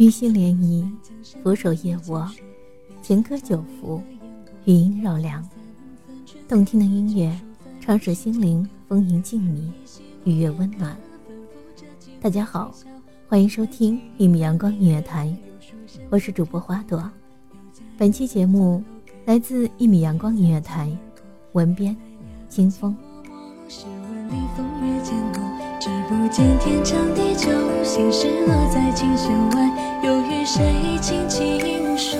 玉溪涟漪，俯首夜卧，情歌久伏，余音绕梁。动听的音乐，唱使心灵丰盈静谧，愉悦温暖。大家好，欢迎收听一米阳光音乐台，我是主播花朵。本期节目来自一米阳光音乐台，文编清风。是万里风月渐浓，只不见天长地久。心事落在琴弦外，谁轻轻说？说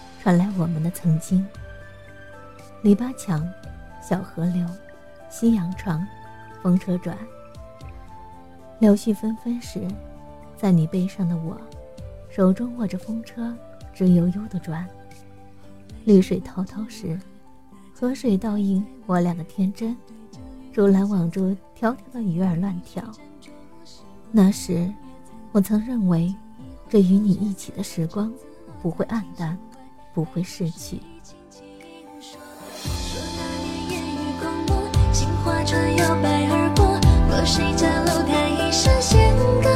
传来我们的曾经。篱笆墙，小河流，夕阳床，风车转。柳絮纷纷时，在你背上的我，手中握着风车，直悠悠地转。绿水滔滔时，河水倒映我俩的天真。竹篮网住迢迢的鱼儿乱跳。那时，我曾认为，这与你一起的时光不会黯淡，不会逝去。说那年烟雨空落，杏花船摇摆而过，过谁家楼台一声弦歌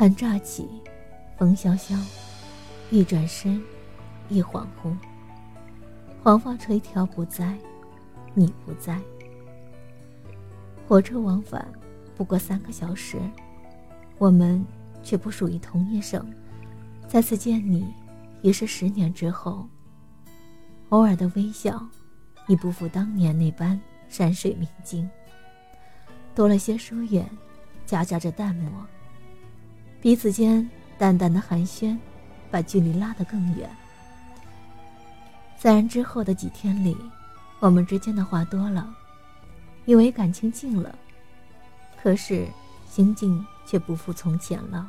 寒乍起，风萧萧，一转身，一恍惚，黄发垂髫不在，你不在。火车往返不过三个小时，我们却不属于同一省。再次见你，已是十年之后。偶尔的微笑，已不复当年那般山水明镜，多了些疏远，夹杂着淡漠。彼此间淡淡的寒暄，把距离拉得更远。自然之后的几天里，我们之间的话多了，以为感情近了，可是心境却不复从前了。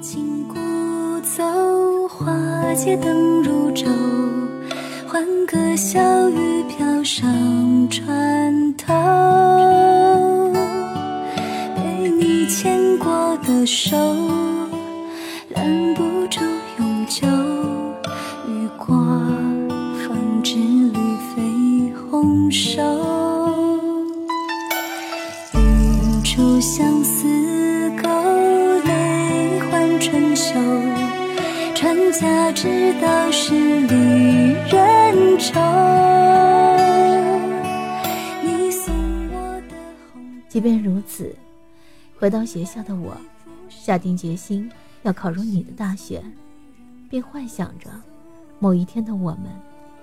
尽故走，花街灯如昼，欢歌笑语飘上船头。的手，拦不住永久。雨过方知绿肥红瘦，云出相思勾泪换。春秋，传家之道是离人愁。你送我的红。即便如此，回到学校的我，下定决心要考入你的大学，并幻想着某一天的我们，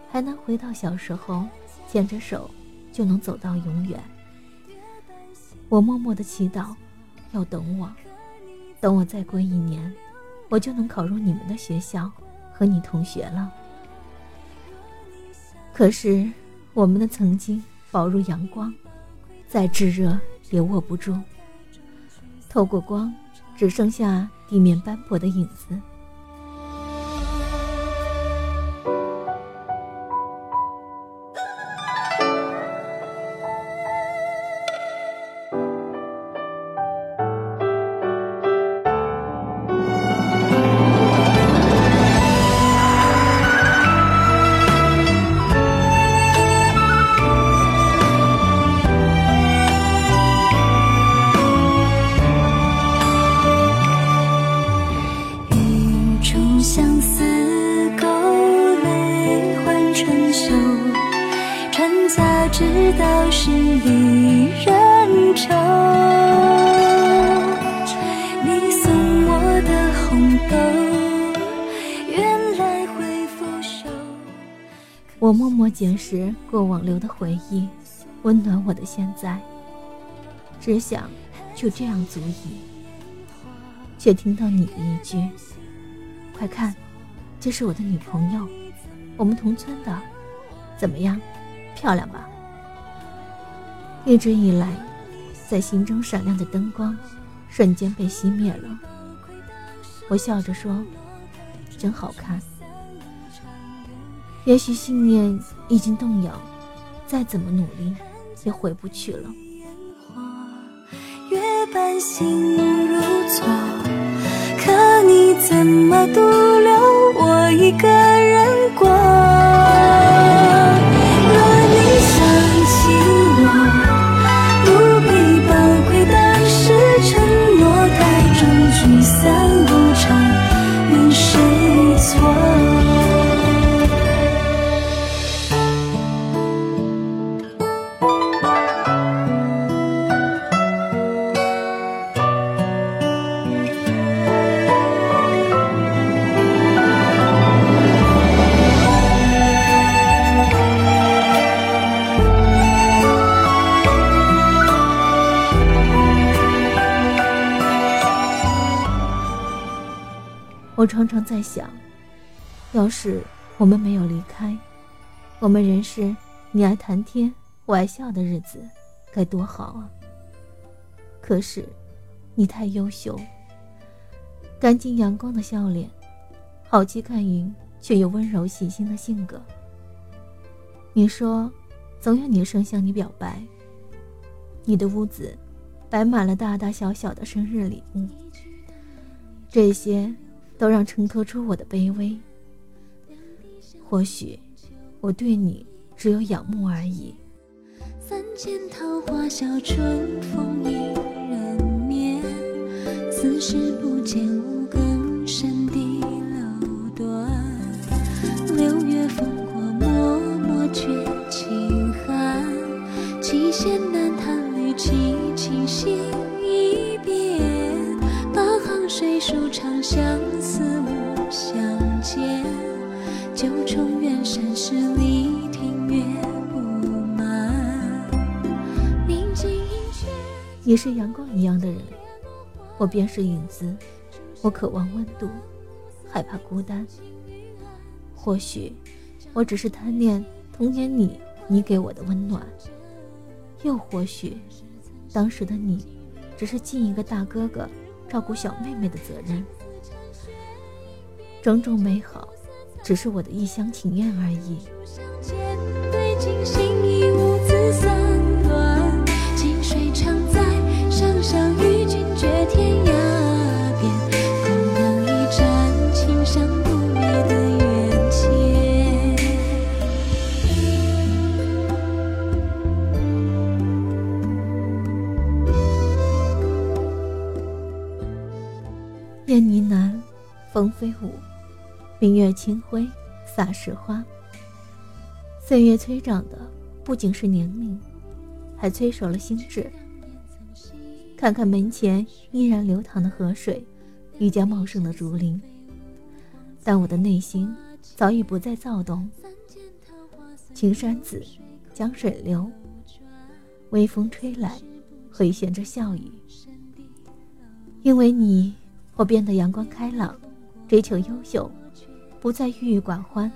还能回到小时候，牵着手就能走到永远。我默默的祈祷，要等我。等我再过一年，我就能考入你们的学校，和你同学了。可是，我们的曾经薄如阳光，再炙热也握不住。透过光，只剩下地面斑驳的影子。我默默捡拾过往留的回忆，温暖我的现在。只想就这样足矣。却听到你的一句：“快看，这是我的女朋友，我们同村的，怎么样，漂亮吧？”一直以来，在心中闪亮的灯光，瞬间被熄灭了。我笑着说：“真好看。”也许信念已经动摇，再怎么努力也回不去了。月半星如昨，可你怎么独留我一个我常常在想，要是我们没有离开，我们仍是你爱谈天，我爱笑的日子，该多好啊！可是，你太优秀，干净阳光的笑脸，好气看云，却又温柔细心的性格。你说，总有女生向你表白。你的屋子，摆满了大大小小的生日礼物，这些。都让衬托出我的卑微。或许我对你只有仰慕而已。三千桃花笑春风迎人眠此时不见五更深的楼断六月风过陌陌卷相思无相见，九重远山十里庭院不满。宁静饮泉。你是阳光一样的人，我便是影子。我渴望温度，害怕孤单。或许，我只是贪恋童年里你给我的温暖；又或许，当时的你，只是尽一个大哥哥照顾小妹妹的责任。种种美好，只是我的一厢情愿而已。相见对镜心已无字散乱，近水常在，上上与君绝天涯边，共灯一盏，轻赏不灭的缘切。燕呢喃，风飞舞，明月清辉洒石花。岁月催长的不仅是年龄，还催熟了心智。看看门前依然流淌的河水，愈加茂盛的竹林。但我的内心早已不再躁动。青山紫，江水流，微风吹来，回旋着笑语。因为你。我变得阳光开朗，追求优秀，不再郁郁寡欢，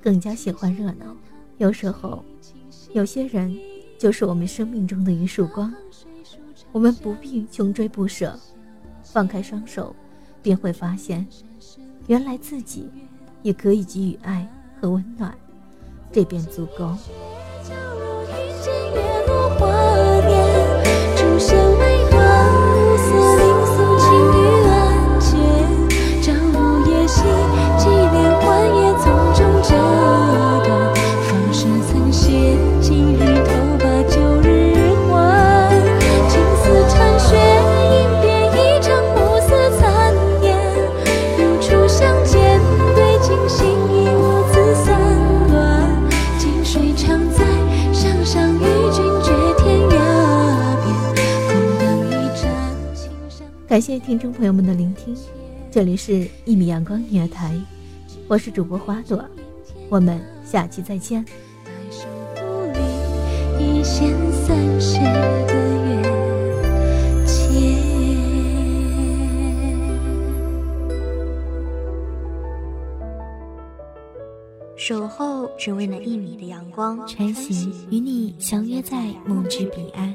更加喜欢热闹。有时候，有些人就是我们生命中的一束光，我们不必穷追不舍，放开双手，便会发现，原来自己也可以给予爱和温暖，这便足够。感谢听众朋友们的聆听，这里是一米阳光音乐台，我是主播花朵，我们下期再见。守候只为那一米的阳光，穿行与你相约在梦之彼岸。